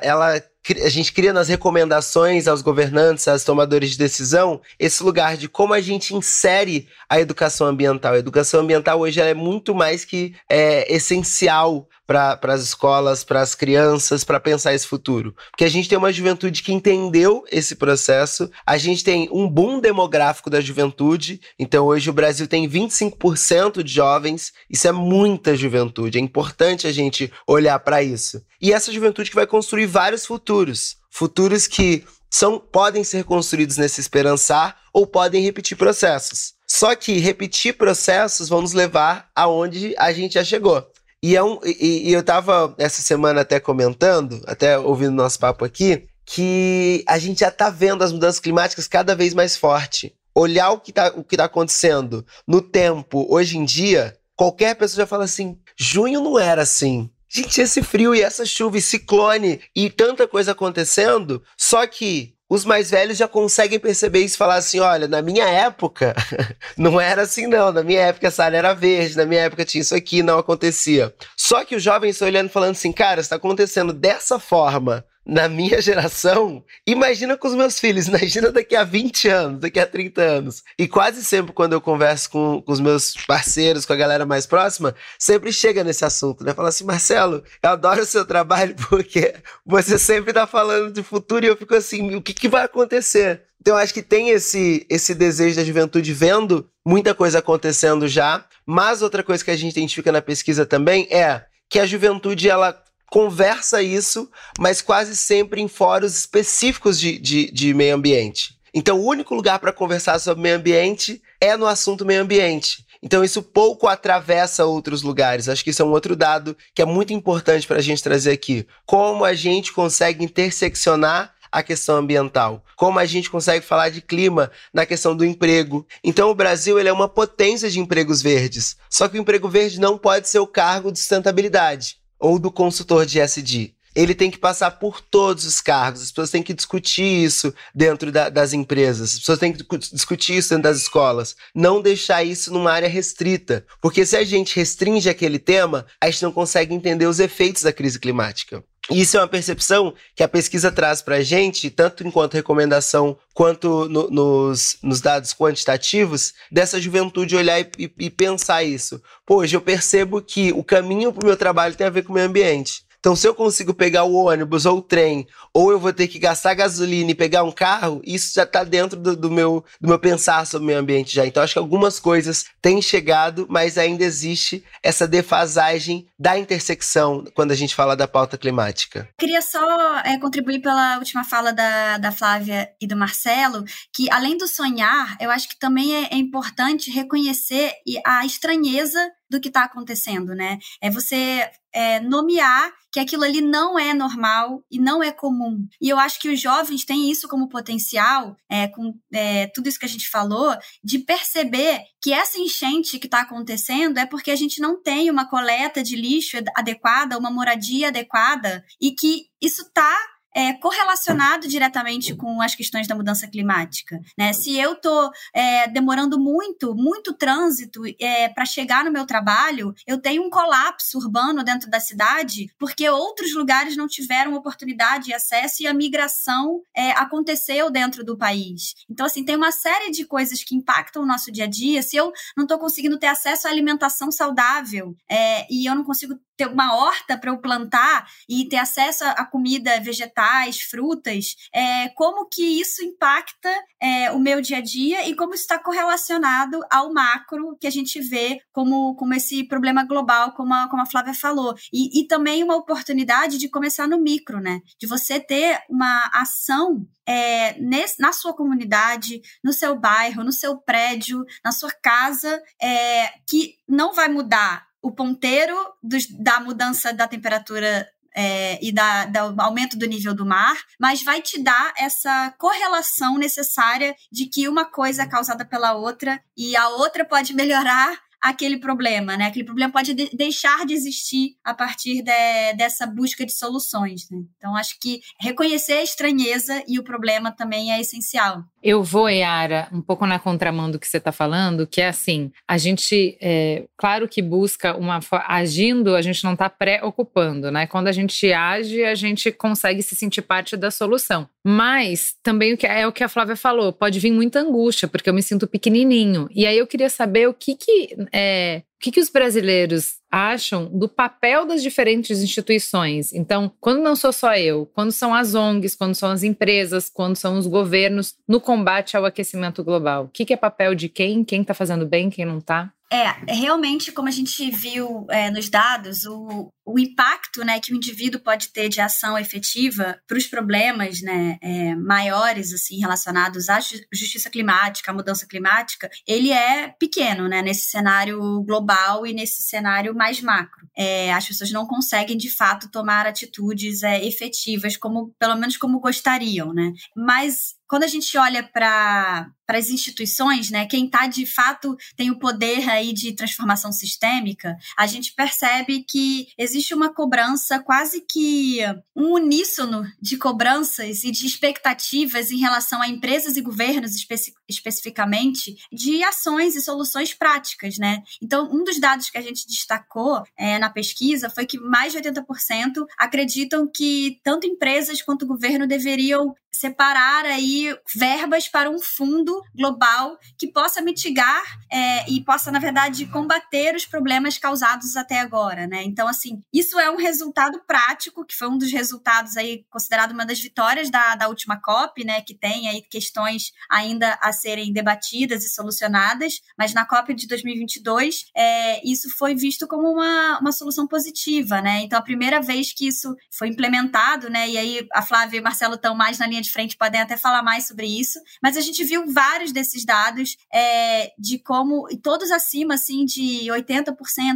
ela a gente cria nas recomendações aos governantes, aos tomadores de decisão, esse lugar de como a gente insere a educação ambiental. A educação ambiental hoje é muito mais que é, essencial para as escolas, para as crianças, para pensar esse futuro. Porque a gente tem uma juventude que entendeu esse processo, a gente tem um boom demográfico da juventude, então hoje o Brasil tem 25% de jovens, isso é muita juventude, é importante a gente olhar para isso. E essa juventude que vai construir vários futuros, futuros que são podem ser construídos nesse esperançar ou podem repetir processos. Só que repetir processos vão nos levar aonde a gente já chegou. E, é um, e, e eu estava essa semana até comentando, até ouvindo nosso papo aqui, que a gente já está vendo as mudanças climáticas cada vez mais forte. Olhar o que está tá acontecendo no tempo, hoje em dia, qualquer pessoa já fala assim: junho não era assim. Gente, esse frio e essa chuva e ciclone e tanta coisa acontecendo, só que os mais velhos já conseguem perceber isso e falar assim: olha, na minha época não era assim, não. Na minha época essa área era verde, na minha época tinha isso aqui, não acontecia. Só que os jovens estão olhando e falando assim: cara, está acontecendo dessa forma na minha geração, imagina com os meus filhos, imagina daqui a 20 anos, daqui a 30 anos. E quase sempre quando eu converso com, com os meus parceiros, com a galera mais próxima, sempre chega nesse assunto, né? Fala assim, Marcelo, eu adoro o seu trabalho porque você sempre tá falando de futuro e eu fico assim, o que, que vai acontecer? Então acho que tem esse, esse desejo da juventude vendo muita coisa acontecendo já, mas outra coisa que a gente identifica na pesquisa também é que a juventude ela conversa isso, mas quase sempre em fóruns específicos de, de, de meio ambiente. Então, o único lugar para conversar sobre meio ambiente é no assunto meio ambiente. Então, isso pouco atravessa outros lugares. Acho que isso é um outro dado que é muito importante para a gente trazer aqui. Como a gente consegue interseccionar a questão ambiental, como a gente consegue falar de clima na questão do emprego. Então o Brasil ele é uma potência de empregos verdes. Só que o emprego verde não pode ser o cargo de sustentabilidade ou do consultor de SD. Ele tem que passar por todos os cargos, as pessoas têm que discutir isso dentro da, das empresas, as pessoas têm que discutir isso dentro das escolas. Não deixar isso numa área restrita. Porque se a gente restringe aquele tema, a gente não consegue entender os efeitos da crise climática. Isso é uma percepção que a pesquisa traz para a gente, tanto enquanto recomendação quanto no, nos, nos, dados quantitativos, dessa juventude olhar e, e, e pensar isso. Pô, hoje eu percebo que o caminho para o meu trabalho tem a ver com o meio ambiente. Então, se eu consigo pegar o ônibus ou o trem, ou eu vou ter que gastar gasolina e pegar um carro, isso já está dentro do, do, meu, do meu pensar sobre o meio ambiente já. Então, acho que algumas coisas têm chegado, mas ainda existe essa defasagem da intersecção quando a gente fala da pauta climática. Queria só é, contribuir pela última fala da, da Flávia e do Marcelo, que além do sonhar, eu acho que também é, é importante reconhecer a estranheza do que está acontecendo, né? É você é, nomear que aquilo ali não é normal e não é comum. E eu acho que os jovens têm isso como potencial, é, com é, tudo isso que a gente falou, de perceber que essa enchente que está acontecendo é porque a gente não tem uma coleta de lixo adequada, uma moradia adequada, e que isso está é, correlacionado diretamente com as questões da mudança climática. Né? Se eu estou é, demorando muito, muito trânsito é, para chegar no meu trabalho, eu tenho um colapso urbano dentro da cidade porque outros lugares não tiveram oportunidade e acesso e a migração é, aconteceu dentro do país. Então, assim, tem uma série de coisas que impactam o nosso dia a dia. Se eu não estou conseguindo ter acesso à alimentação saudável é, e eu não consigo ter uma horta para eu plantar e ter acesso a comida vegetais, frutas, é, como que isso impacta é, o meu dia a dia e como está correlacionado ao macro que a gente vê como, como esse problema global, como a, como a Flávia falou. E, e também uma oportunidade de começar no micro, né? De você ter uma ação é, nesse, na sua comunidade, no seu bairro, no seu prédio, na sua casa, é, que não vai mudar o ponteiro dos, da mudança da temperatura é, e da, do aumento do nível do mar, mas vai te dar essa correlação necessária de que uma coisa é causada pela outra e a outra pode melhorar aquele problema, né? Aquele problema pode de deixar de existir a partir de, dessa busca de soluções, né? Então, acho que reconhecer a estranheza e o problema também é essencial. Eu vou, Yara, um pouco na contramão do que você está falando, que é assim, a gente, é, claro que busca uma, agindo, a gente não está pré-ocupando, né? Quando a gente age, a gente consegue se sentir parte da solução. Mas também é o que a Flávia falou, pode vir muita angústia, porque eu me sinto pequenininho. E aí eu queria saber o que que é, o que, que os brasileiros acham do papel das diferentes instituições. Então, quando não sou só eu, quando são as ONGs, quando são as empresas, quando são os governos no combate ao aquecimento global? O que, que é papel de quem? Quem está fazendo bem, quem não está? É, realmente, como a gente viu é, nos dados, o, o impacto né, que o indivíduo pode ter de ação efetiva para os problemas né, é, maiores assim relacionados à justiça climática, à mudança climática, ele é pequeno né, nesse cenário global e nesse cenário mais macro. É, as pessoas não conseguem, de fato, tomar atitudes é, efetivas, como pelo menos como gostariam. Né? Mas quando a gente olha para as instituições, né, quem está de fato tem o poder aí de transformação sistêmica, a gente percebe que existe uma cobrança quase que um uníssono de cobranças e de expectativas em relação a empresas e governos especi especificamente de ações e soluções práticas, né? Então, um dos dados que a gente destacou é, na pesquisa foi que mais de 80% acreditam que tanto empresas quanto governo deveriam separar aí verbas para um fundo global que possa mitigar é, e possa, na verdade, combater os problemas causados até agora, né? Então, assim, isso é um resultado prático, que foi um dos resultados aí considerado uma das vitórias da, da última COP, né? Que tem aí questões ainda a serem debatidas e solucionadas, mas na COP de 2022 é, isso foi visto como uma, uma solução positiva, né? Então, a primeira vez que isso foi implementado, né? E aí a Flávia e o Marcelo estão mais na linha de frente, podem até falar mais sobre isso, mas a gente viu vários desses dados é, de como, todos acima, assim, de 80%,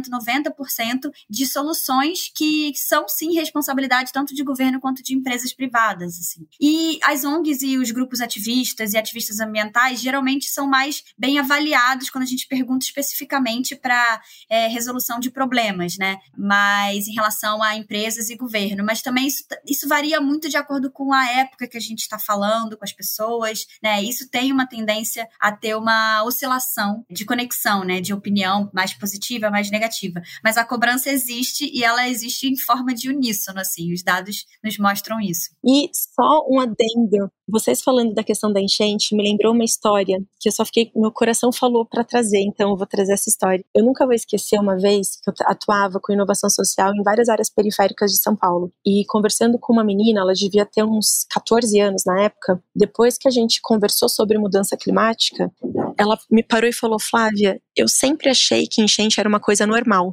90% de soluções que são, sim, responsabilidade tanto de governo quanto de empresas privadas, assim. E as ONGs e os grupos ativistas e ativistas ambientais geralmente são mais bem avaliados quando a gente pergunta especificamente para é, resolução de problemas, né? Mas em relação a empresas e governo. Mas também isso, isso varia muito de acordo com a época que a gente está falando, com as pessoas, né? Isso tem uma tendência a ter uma oscilação de conexão, né? De opinião mais positiva, mais negativa. Mas a cobrança existe e ela existe em forma de uníssono, assim. Os dados nos mostram isso. E só um adendo. Vocês falando da questão da enchente me lembrou uma história que eu só fiquei, meu coração falou para trazer, então eu vou trazer essa história. Eu nunca vou esquecer uma vez que eu atuava com inovação social em várias áreas periféricas de São Paulo e conversando com uma menina, ela devia ter uns 14 anos na época. Depois que a gente conversou sobre mudança climática, ela me parou e falou: Flávia, eu sempre achei que enchente era uma coisa normal.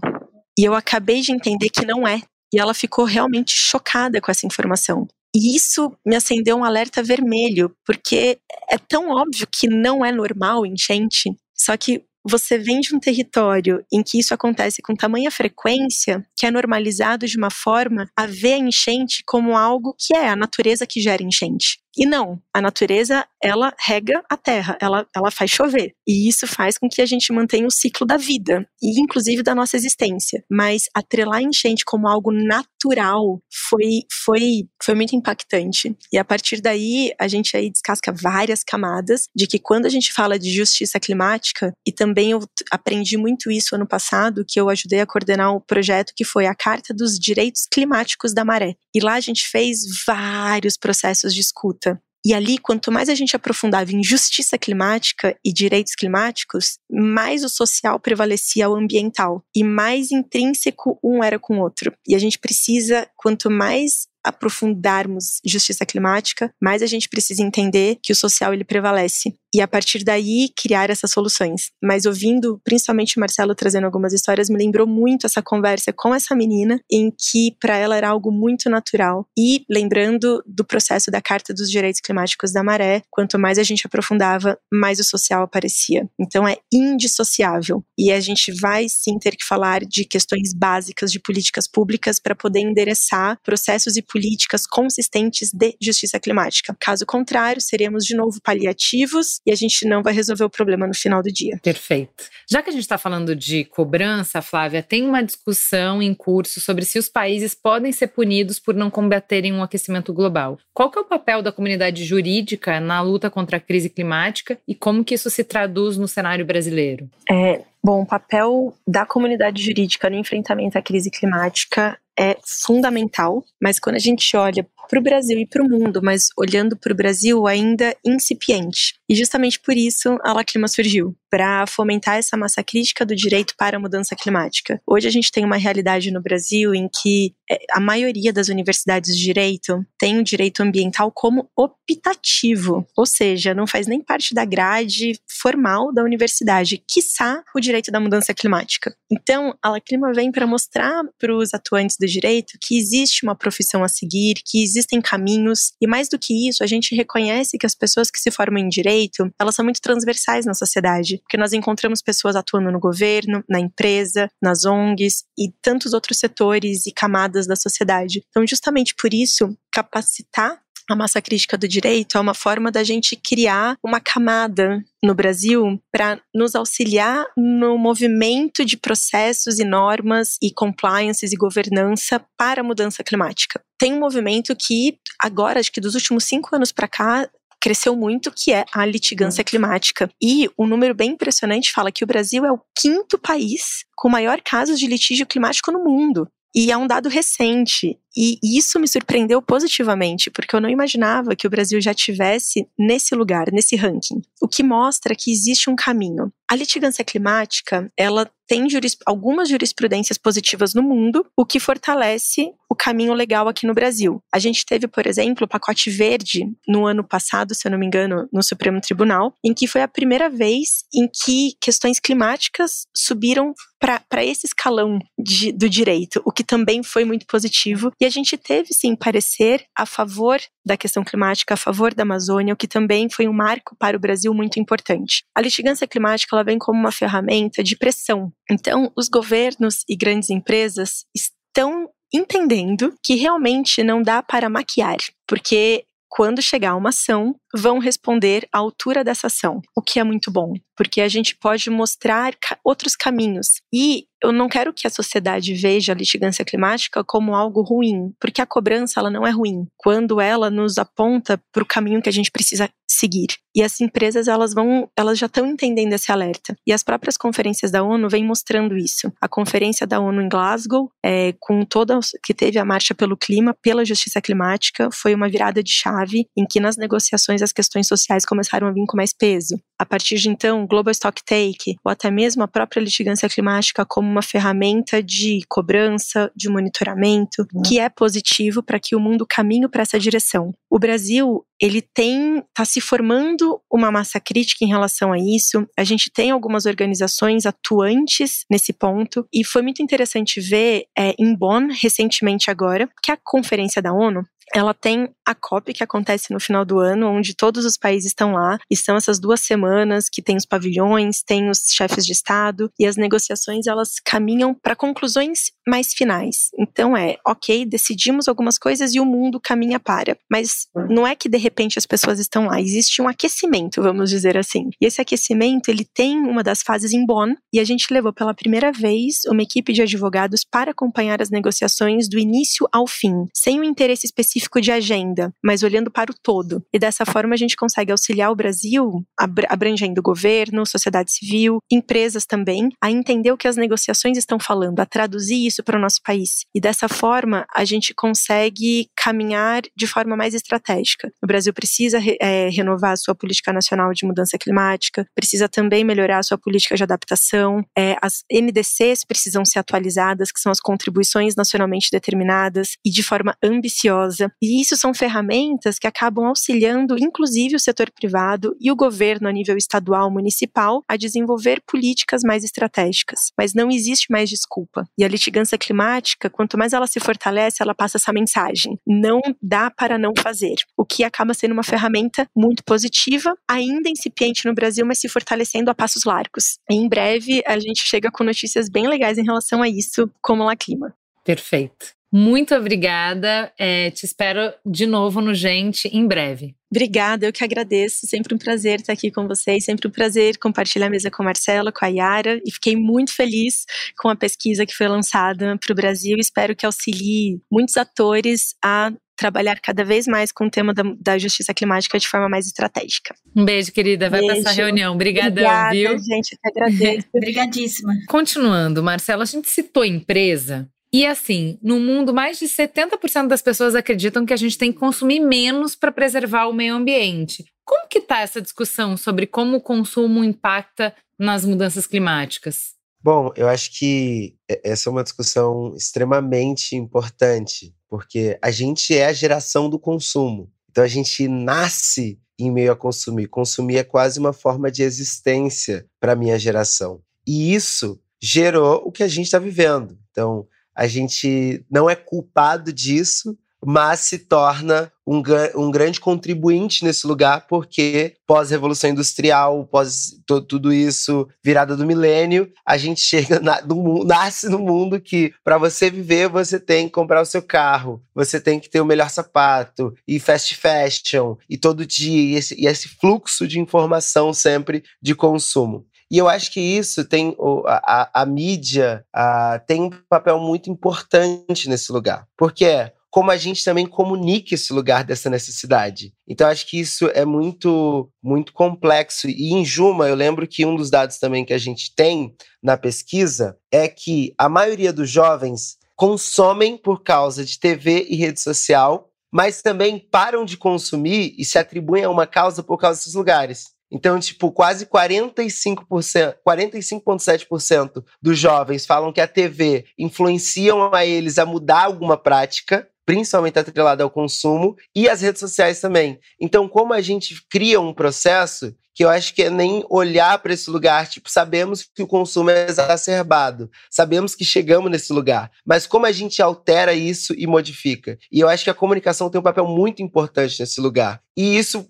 E eu acabei de entender que não é. E ela ficou realmente chocada com essa informação. E isso me acendeu um alerta vermelho, porque é tão óbvio que não é normal enchente. Só que você vem de um território em que isso acontece com tamanha frequência que é normalizado de uma forma a ver a enchente como algo que é a natureza que gera enchente. E não, a natureza, ela rega a terra, ela, ela faz chover. E isso faz com que a gente mantenha o ciclo da vida, e inclusive da nossa existência. Mas atrelar a enchente como algo natural foi, foi, foi muito impactante. E a partir daí, a gente aí descasca várias camadas de que quando a gente fala de justiça climática, e também eu aprendi muito isso ano passado, que eu ajudei a coordenar o um projeto que foi a Carta dos Direitos Climáticos da Maré. E lá a gente fez vários processos de escuta. E ali, quanto mais a gente aprofundava em justiça climática e direitos climáticos, mais o social prevalecia ao ambiental e mais intrínseco um era com o outro. E a gente precisa, quanto mais aprofundarmos justiça climática, mais a gente precisa entender que o social ele prevalece e a partir daí criar essas soluções. Mas ouvindo principalmente o Marcelo trazendo algumas histórias, me lembrou muito essa conversa com essa menina, em que para ela era algo muito natural. E lembrando do processo da Carta dos Direitos Climáticos da Maré, quanto mais a gente aprofundava, mais o social aparecia. Então é indissociável. E a gente vai sim ter que falar de questões básicas de políticas públicas para poder endereçar processos e políticas consistentes de justiça climática. Caso contrário, seremos de novo paliativos e a gente não vai resolver o problema no final do dia. Perfeito. Já que a gente está falando de cobrança, Flávia, tem uma discussão em curso sobre se os países podem ser punidos por não combaterem um aquecimento global. Qual que é o papel da comunidade jurídica na luta contra a crise climática e como que isso se traduz no cenário brasileiro? É, bom, o papel da comunidade jurídica no enfrentamento à crise climática é fundamental, mas quando a gente olha para o Brasil e para o mundo, mas olhando para o Brasil ainda incipiente. E justamente por isso a Laclima surgiu para fomentar essa massa crítica do direito para a mudança climática. Hoje a gente tem uma realidade no Brasil em que é, a maioria das universidades de direito tem o direito ambiental como optativo, ou seja, não faz nem parte da grade formal da universidade, quiçá o direito da mudança climática. Então, a Laclima vem para mostrar para os atuantes do direito que existe uma profissão a seguir, que existem caminhos, e mais do que isso, a gente reconhece que as pessoas que se formam em direito, elas são muito transversais na sociedade porque nós encontramos pessoas atuando no governo, na empresa, nas ONGs e tantos outros setores e camadas da sociedade. Então, justamente por isso, capacitar a massa crítica do direito é uma forma da gente criar uma camada no Brasil para nos auxiliar no movimento de processos e normas e compliances e governança para a mudança climática. Tem um movimento que agora, acho que dos últimos cinco anos para cá, cresceu muito, que é a litigância climática. E um número bem impressionante fala que o Brasil é o quinto país com maior casos de litígio climático no mundo. E é um dado recente. E isso me surpreendeu positivamente, porque eu não imaginava que o Brasil já tivesse nesse lugar, nesse ranking. O que mostra que existe um caminho. A litigância climática, ela tem juris, algumas jurisprudências positivas no mundo, o que fortalece o caminho legal aqui no Brasil. A gente teve, por exemplo, o pacote verde no ano passado, se eu não me engano, no Supremo Tribunal, em que foi a primeira vez em que questões climáticas subiram para esse escalão de, do direito, o que também foi muito positivo. E a gente teve, sim, parecer a favor da questão climática, a favor da Amazônia, o que também foi um marco para o Brasil muito importante. A litigância climática ela vem como uma ferramenta de pressão. Então, os governos e grandes empresas estão entendendo que realmente não dá para maquiar, porque quando chegar uma ação, vão responder à altura dessa ação, o que é muito bom, porque a gente pode mostrar outros caminhos. E eu não quero que a sociedade veja a litigância climática como algo ruim, porque a cobrança ela não é ruim quando ela nos aponta para o caminho que a gente precisa seguir. E as empresas elas vão, elas já estão entendendo esse alerta. E as próprias conferências da ONU vêm mostrando isso. A conferência da ONU em Glasgow, é, com toda que teve a marcha pelo clima, pela justiça climática, foi uma virada de chave em que nas negociações as questões sociais começaram a vir com mais peso. A partir de então, Global Stock Take, ou até mesmo a própria litigância climática como uma ferramenta de cobrança, de monitoramento, uhum. que é positivo para que o mundo caminhe para essa direção. O Brasil, ele tem está se formando uma massa crítica em relação a isso. A gente tem algumas organizações atuantes nesse ponto e foi muito interessante ver é, em Bonn recentemente agora que a conferência da ONU ela tem a COP que acontece no final do ano, onde todos os países estão lá, e são essas duas semanas que tem os pavilhões, tem os chefes de Estado, e as negociações elas caminham para conclusões mais finais. Então é, ok, decidimos algumas coisas e o mundo caminha para. Mas não é que de repente as pessoas estão lá, existe um aquecimento, vamos dizer assim. E esse aquecimento, ele tem uma das fases em Bonn, e a gente levou pela primeira vez uma equipe de advogados para acompanhar as negociações do início ao fim, sem um interesse específico específico de agenda, mas olhando para o todo. E dessa forma a gente consegue auxiliar o Brasil, abrangendo governo, sociedade civil, empresas também, a entender o que as negociações estão falando, a traduzir isso para o nosso país. E dessa forma a gente consegue caminhar de forma mais estratégica. O Brasil precisa é, renovar a sua política nacional de mudança climática, precisa também melhorar a sua política de adaptação, é, as NDCs precisam ser atualizadas, que são as contribuições nacionalmente determinadas, e de forma ambiciosa e isso são ferramentas que acabam auxiliando, inclusive, o setor privado e o governo a nível estadual, municipal, a desenvolver políticas mais estratégicas. Mas não existe mais desculpa. E a litigância climática, quanto mais ela se fortalece, ela passa essa mensagem. Não dá para não fazer. O que acaba sendo uma ferramenta muito positiva, ainda incipiente no Brasil, mas se fortalecendo a passos largos. Em breve, a gente chega com notícias bem legais em relação a isso, como lá clima. Perfeito. Muito obrigada. É, te espero de novo no Gente em breve. Obrigada, eu que agradeço. Sempre um prazer estar aqui com vocês, sempre um prazer compartilhar a mesa com a Marcela, com a Yara, e fiquei muito feliz com a pesquisa que foi lançada para o Brasil. Espero que auxilie muitos atores a trabalhar cada vez mais com o tema da, da, justiça climática de forma mais estratégica. Um beijo, querida. Vai beijo. passar a reunião. Obrigadão, Obrigada, viu? gente. Eu que agradeço. Obrigadíssima. Continuando, Marcela, a gente citou empresa e assim, no mundo, mais de 70% das pessoas acreditam que a gente tem que consumir menos para preservar o meio ambiente. Como que está essa discussão sobre como o consumo impacta nas mudanças climáticas? Bom, eu acho que essa é uma discussão extremamente importante, porque a gente é a geração do consumo. Então a gente nasce em meio a consumir. Consumir é quase uma forma de existência para a minha geração. E isso gerou o que a gente está vivendo. Então, a gente não é culpado disso, mas se torna um, um grande contribuinte nesse lugar, porque pós-revolução industrial, pós tudo isso, virada do milênio, a gente chega, na, no, nasce no mundo que para você viver, você tem que comprar o seu carro, você tem que ter o melhor sapato, e fast fashion, e todo dia, e esse, e esse fluxo de informação sempre de consumo. E eu acho que isso tem a, a, a mídia a, tem um papel muito importante nesse lugar. Porque é como a gente também comunica esse lugar dessa necessidade. Então acho que isso é muito muito complexo e em Juma eu lembro que um dos dados também que a gente tem na pesquisa é que a maioria dos jovens consomem por causa de TV e rede social, mas também param de consumir e se atribuem a uma causa por causa desses lugares. Então, tipo, quase 45%, 45,7% dos jovens falam que a TV influenciam a eles a mudar alguma prática, principalmente atrelada ao consumo, e as redes sociais também. Então, como a gente cria um processo que eu acho que é nem olhar para esse lugar, tipo, sabemos que o consumo é exacerbado, sabemos que chegamos nesse lugar, mas como a gente altera isso e modifica? E eu acho que a comunicação tem um papel muito importante nesse lugar. E isso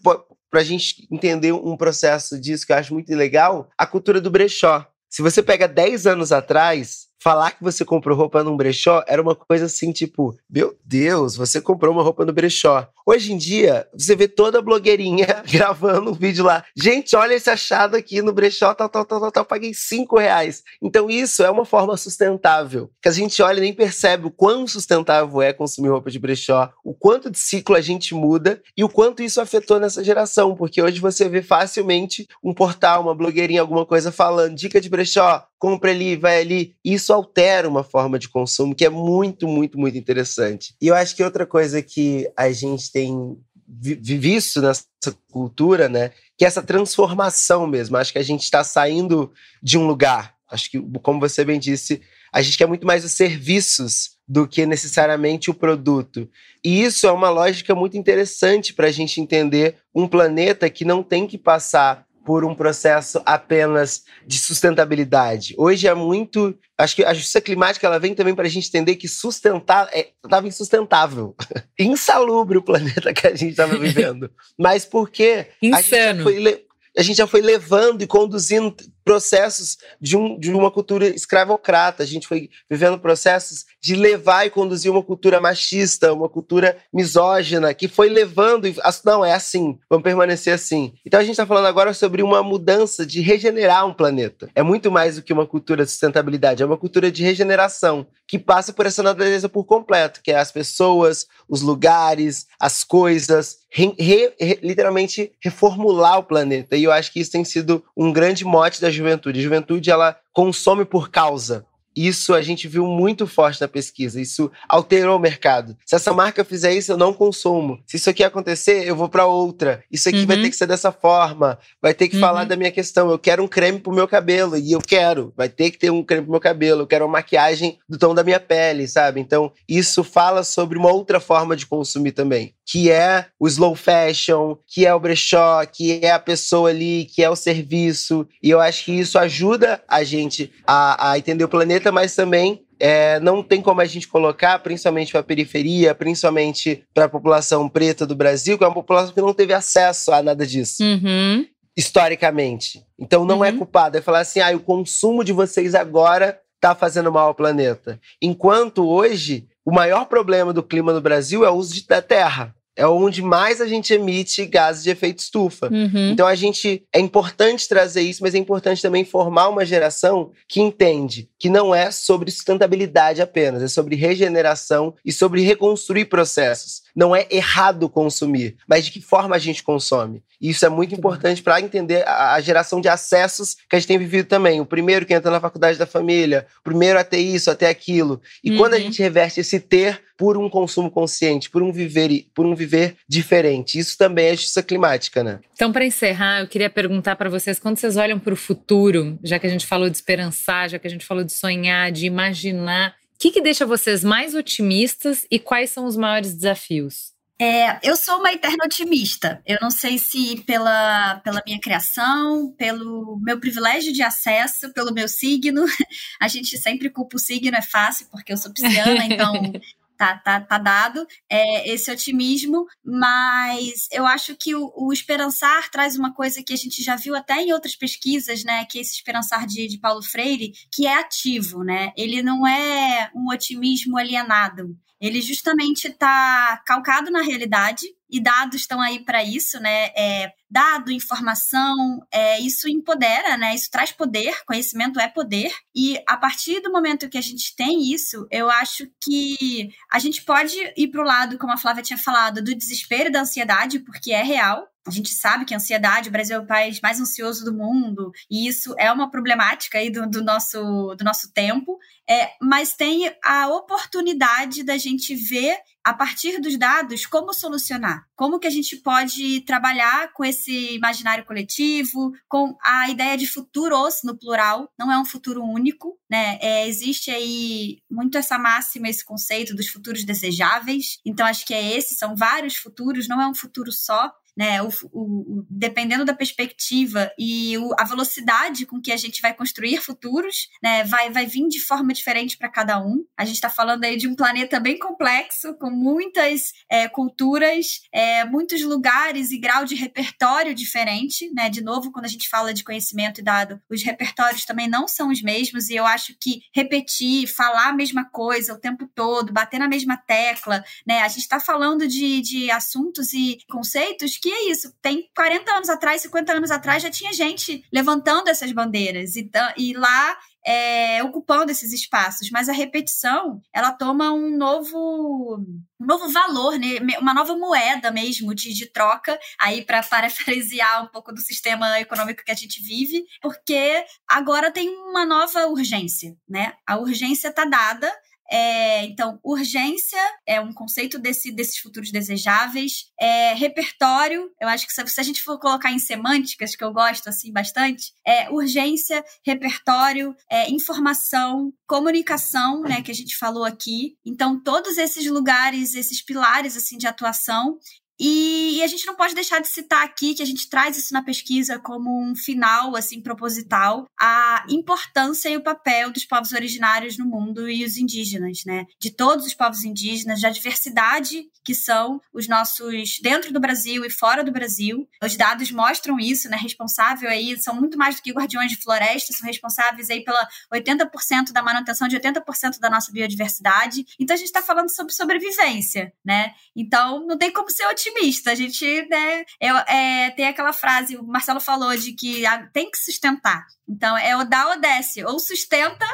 para a gente entender um processo disso que eu acho muito legal, a cultura do brechó. Se você pega 10 anos atrás, falar que você comprou roupa num brechó era uma coisa assim, tipo, meu Deus, você comprou uma roupa no brechó. Hoje em dia, você vê toda blogueirinha gravando um vídeo lá. Gente, olha esse achado aqui no brechó, tal, tal, tal, tal, tal, paguei cinco reais. Então isso é uma forma sustentável, que a gente olha e nem percebe o quão sustentável é consumir roupa de brechó, o quanto de ciclo a gente muda e o quanto isso afetou nessa geração, porque hoje você vê facilmente um portal, uma blogueirinha, alguma coisa falando, dica de brechó, compra ali, vai ali. Isso altera uma forma de consumo que é muito, muito, muito interessante. E eu acho que outra coisa que a gente tem visto nessa cultura, né, que é essa transformação mesmo. Acho que a gente está saindo de um lugar. Acho que, como você bem disse, a gente quer muito mais os serviços do que necessariamente o produto. E isso é uma lógica muito interessante para a gente entender um planeta que não tem que passar por um processo apenas de sustentabilidade. Hoje é muito. Acho que a justiça climática ela vem também para a gente entender que sustentar estava é, insustentável, insalubre o planeta que a gente estava vivendo. Mas por quê? Insano. A gente, foi, a gente já foi levando e conduzindo processos de, um, de uma cultura escravocrata. A gente foi vivendo processos de levar e conduzir uma cultura machista, uma cultura misógina, que foi levando. E, não, é assim, vamos permanecer assim. Então a gente está falando agora sobre uma mudança de regenerar um planeta. É muito mais do que uma cultura de sustentabilidade, é uma cultura de regeneração que passa por essa natureza por completo, que é as pessoas, os lugares, as coisas, re, re, literalmente reformular o planeta. E eu acho que isso tem sido um grande mote da juventude. A juventude ela consome por causa. Isso a gente viu muito forte na pesquisa. Isso alterou o mercado. Se essa marca fizer isso, eu não consumo. Se isso aqui acontecer, eu vou para outra. Isso aqui uhum. vai ter que ser dessa forma. Vai ter que uhum. falar da minha questão. Eu quero um creme pro meu cabelo e eu quero. Vai ter que ter um creme pro meu cabelo. Eu quero uma maquiagem do tom da minha pele, sabe? Então, isso fala sobre uma outra forma de consumir também que é o slow fashion, que é o brechó, que é a pessoa ali, que é o serviço. E eu acho que isso ajuda a gente a, a entender o planeta, mas também é, não tem como a gente colocar, principalmente para a periferia, principalmente para a população preta do Brasil, que é uma população que não teve acesso a nada disso. Uhum. Historicamente. Então não é uhum. é culpado. É falar assim, ah, o consumo de vocês agora está fazendo mal ao planeta. Enquanto hoje, o maior problema do clima no Brasil é o uso da terra é onde mais a gente emite gases de efeito estufa. Uhum. Então a gente é importante trazer isso, mas é importante também formar uma geração que entende que não é sobre sustentabilidade apenas, é sobre regeneração e sobre reconstruir processos. Não é errado consumir, mas de que forma a gente consome. E isso é muito importante para entender a, a, geração de acessos que a gente tem vivido também. O primeiro que entra na faculdade da família, o primeiro a ter isso, a ter aquilo. E uhum. quando a uhum. gente reverte esse ter por um consumo consciente, por um viver, por um viver diferente. Isso também é justiça climática, né? Então, para encerrar, eu queria perguntar para vocês, quando vocês olham para o futuro, já que a gente falou de esperançar, já que a gente falou de sonhar, de imaginar, que, que deixa vocês mais otimistas e quais são os maiores desafios? É, eu sou uma eterna otimista. Eu não sei se pela, pela minha criação, pelo meu privilégio de acesso, pelo meu signo. A gente sempre culpa o signo, é fácil, porque eu sou pisciana, então tá, tá, tá dado é, esse otimismo, mas eu acho que o, o, esperançar traz uma coisa que a gente já viu até em outras pesquisas, né? Que esse esperançar de, de Paulo Freire, que é ativo, né? Ele não é um otimismo alienado. Ele justamente está calcado na realidade, e dados estão aí para isso, né? É, dado, informação, é, isso empodera, né? Isso traz poder, conhecimento é poder. E a partir do momento que a gente tem isso, eu acho que a gente pode ir para o lado, como a Flávia tinha falado, do desespero e da ansiedade, porque é real. A gente sabe que a ansiedade, o Brasil é o país mais ansioso do mundo, e isso é uma problemática aí do, do nosso, do nosso tempo. É, mas tem a oportunidade da gente ver, a partir dos dados, como solucionar. Como que a gente pode trabalhar com esse imaginário coletivo, com a ideia de futuros no plural, não é um futuro único, né? É, existe aí muito essa máxima, esse conceito dos futuros desejáveis. Então, acho que é esse, são vários futuros, não é um futuro só. Né? O, o, dependendo da perspectiva e o, a velocidade com que a gente vai construir futuros, né? Vai, vai vir de forma diferente para cada um. A gente está falando aí de um planeta bem complexo, com muitas é, culturas, é, muitos lugares e grau de repertório diferente, né? De novo, quando a gente fala de conhecimento e dado, os repertórios também não são os mesmos, e eu acho que repetir, falar a mesma coisa o tempo todo, bater na mesma tecla, né? A gente está falando de, de assuntos e conceitos que é isso. Tem 40 anos atrás, 50 anos atrás, já tinha gente levantando essas bandeiras. E, e lá é, ocupando esses espaços, mas a repetição ela toma um novo um novo valor, né? uma nova moeda mesmo de, de troca, aí para parafrasear um pouco do sistema econômico que a gente vive, porque agora tem uma nova urgência, né? A urgência está dada, é, então, urgência é um conceito desse, desses futuros desejáveis. É, repertório, eu acho que se, se, a gente for colocar em semânticas, que eu gosto assim bastante, é urgência, repertório, é, informação, comunicação, né, que a gente falou aqui. Então, todos esses lugares, esses pilares assim de atuação, e, a gente não pode deixar de citar aqui que a gente traz isso na pesquisa como um final assim proposital a importância e o papel dos povos originários no mundo e os indígenas, né? De todos os povos indígenas, da diversidade que são os nossos dentro do Brasil e fora do Brasil. Os dados mostram isso, né? Responsável aí são muito mais do que guardiões de floresta, são responsáveis aí pela 80% da manutenção de 80% da nossa biodiversidade. Então a gente está falando sobre sobrevivência, né? Então não tem como ser otimista otimista. A gente, né, eu, é, tem aquela frase, o Marcelo falou, de que tem que sustentar. Então, é o dá ou desce. Ou sustenta,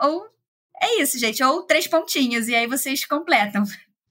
ou é isso, gente. Ou três pontinhos, e aí vocês completam.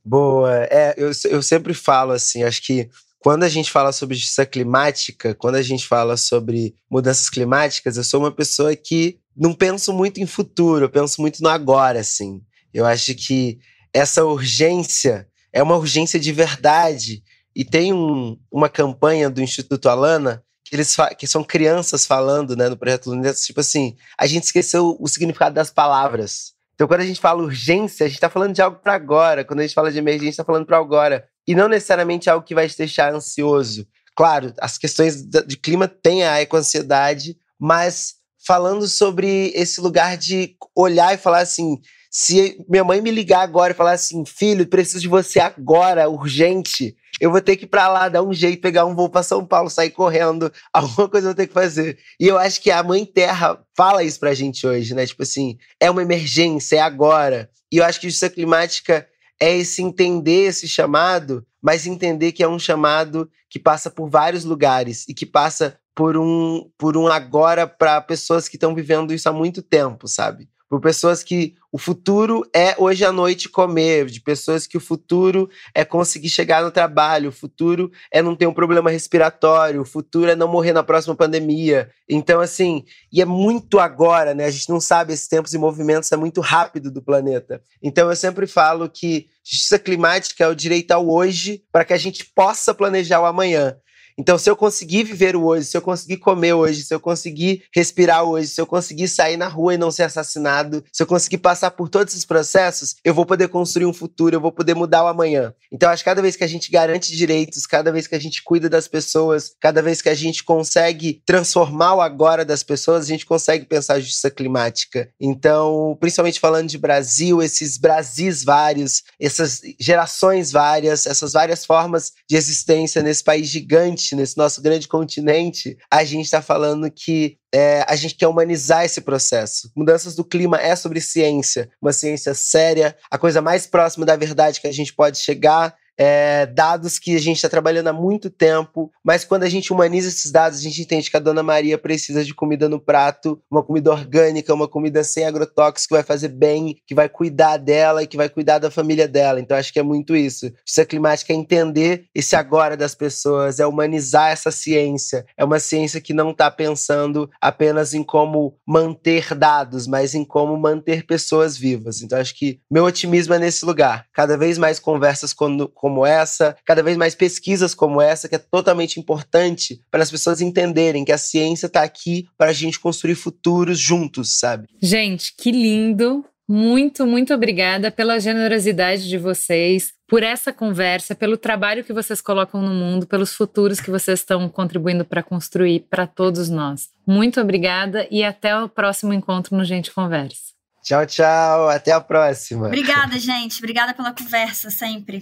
Boa. É, eu, eu sempre falo assim, acho que quando a gente fala sobre justiça climática, quando a gente fala sobre mudanças climáticas, eu sou uma pessoa que não penso muito em futuro, eu penso muito no agora, assim. Eu acho que essa urgência é uma urgência de verdade e tem um, uma campanha do Instituto Alana que eles que são crianças falando, né, no projeto Lunetas, tipo assim, a gente esqueceu o significado das palavras. Então, quando a gente fala urgência, a gente está falando de algo para agora. Quando a gente fala de emergência, está falando para agora. E não necessariamente algo que vai te deixar ansioso. Claro, as questões de clima têm a eco-ansiedade, mas falando sobre esse lugar de olhar e falar assim: se minha mãe me ligar agora e falar assim, filho, preciso de você agora, urgente, eu vou ter que ir pra lá, dar um jeito, pegar um voo para São Paulo, sair correndo, alguma coisa eu vou ter que fazer. E eu acho que a Mãe Terra fala isso pra gente hoje, né? Tipo assim, é uma emergência, é agora. E eu acho que justiça climática é esse entender esse chamado, mas entender que é um chamado que passa por vários lugares e que passa por um, por um agora para pessoas que estão vivendo isso há muito tempo, sabe? Por pessoas que o futuro é hoje à noite comer, de pessoas que o futuro é conseguir chegar no trabalho, o futuro é não ter um problema respiratório, o futuro é não morrer na próxima pandemia. Então, assim, e é muito agora, né? A gente não sabe esses tempos e movimentos é muito rápido do planeta. Então, eu sempre falo que justiça climática é o direito ao hoje para que a gente possa planejar o amanhã. Então, se eu conseguir viver o hoje, se eu conseguir comer hoje, se eu conseguir respirar hoje, se eu conseguir sair na rua e não ser assassinado, se eu conseguir passar por todos esses processos, eu vou poder construir um futuro, eu vou poder mudar o amanhã. Então, acho que cada vez que a gente garante direitos, cada vez que a gente cuida das pessoas, cada vez que a gente consegue transformar o agora das pessoas, a gente consegue pensar a justiça climática. Então, principalmente falando de Brasil, esses Brasis vários, essas gerações várias, essas várias formas de existência nesse país gigante nesse nosso grande continente, a gente está falando que é, a gente quer humanizar esse processo. Mudanças do clima é sobre ciência, uma ciência séria, a coisa mais próxima da verdade que a gente pode chegar é, dados que a gente está trabalhando há muito tempo, mas quando a gente humaniza esses dados, a gente entende que a Dona Maria precisa de comida no prato, uma comida orgânica, uma comida sem agrotóxico, que vai fazer bem, que vai cuidar dela e que vai cuidar da família dela. Então acho que é muito isso. Justiça climática é entender esse agora das pessoas, é humanizar essa ciência. É uma ciência que não está pensando apenas em como manter dados, mas em como manter pessoas vivas. Então acho que meu otimismo é nesse lugar. Cada vez mais conversas com, com como essa, cada vez mais pesquisas como essa, que é totalmente importante para as pessoas entenderem que a ciência está aqui para a gente construir futuros juntos, sabe? Gente, que lindo! Muito, muito obrigada pela generosidade de vocês, por essa conversa, pelo trabalho que vocês colocam no mundo, pelos futuros que vocês estão contribuindo para construir para todos nós. Muito obrigada e até o próximo encontro no Gente Conversa. Tchau, tchau. Até a próxima. Obrigada, gente. Obrigada pela conversa sempre.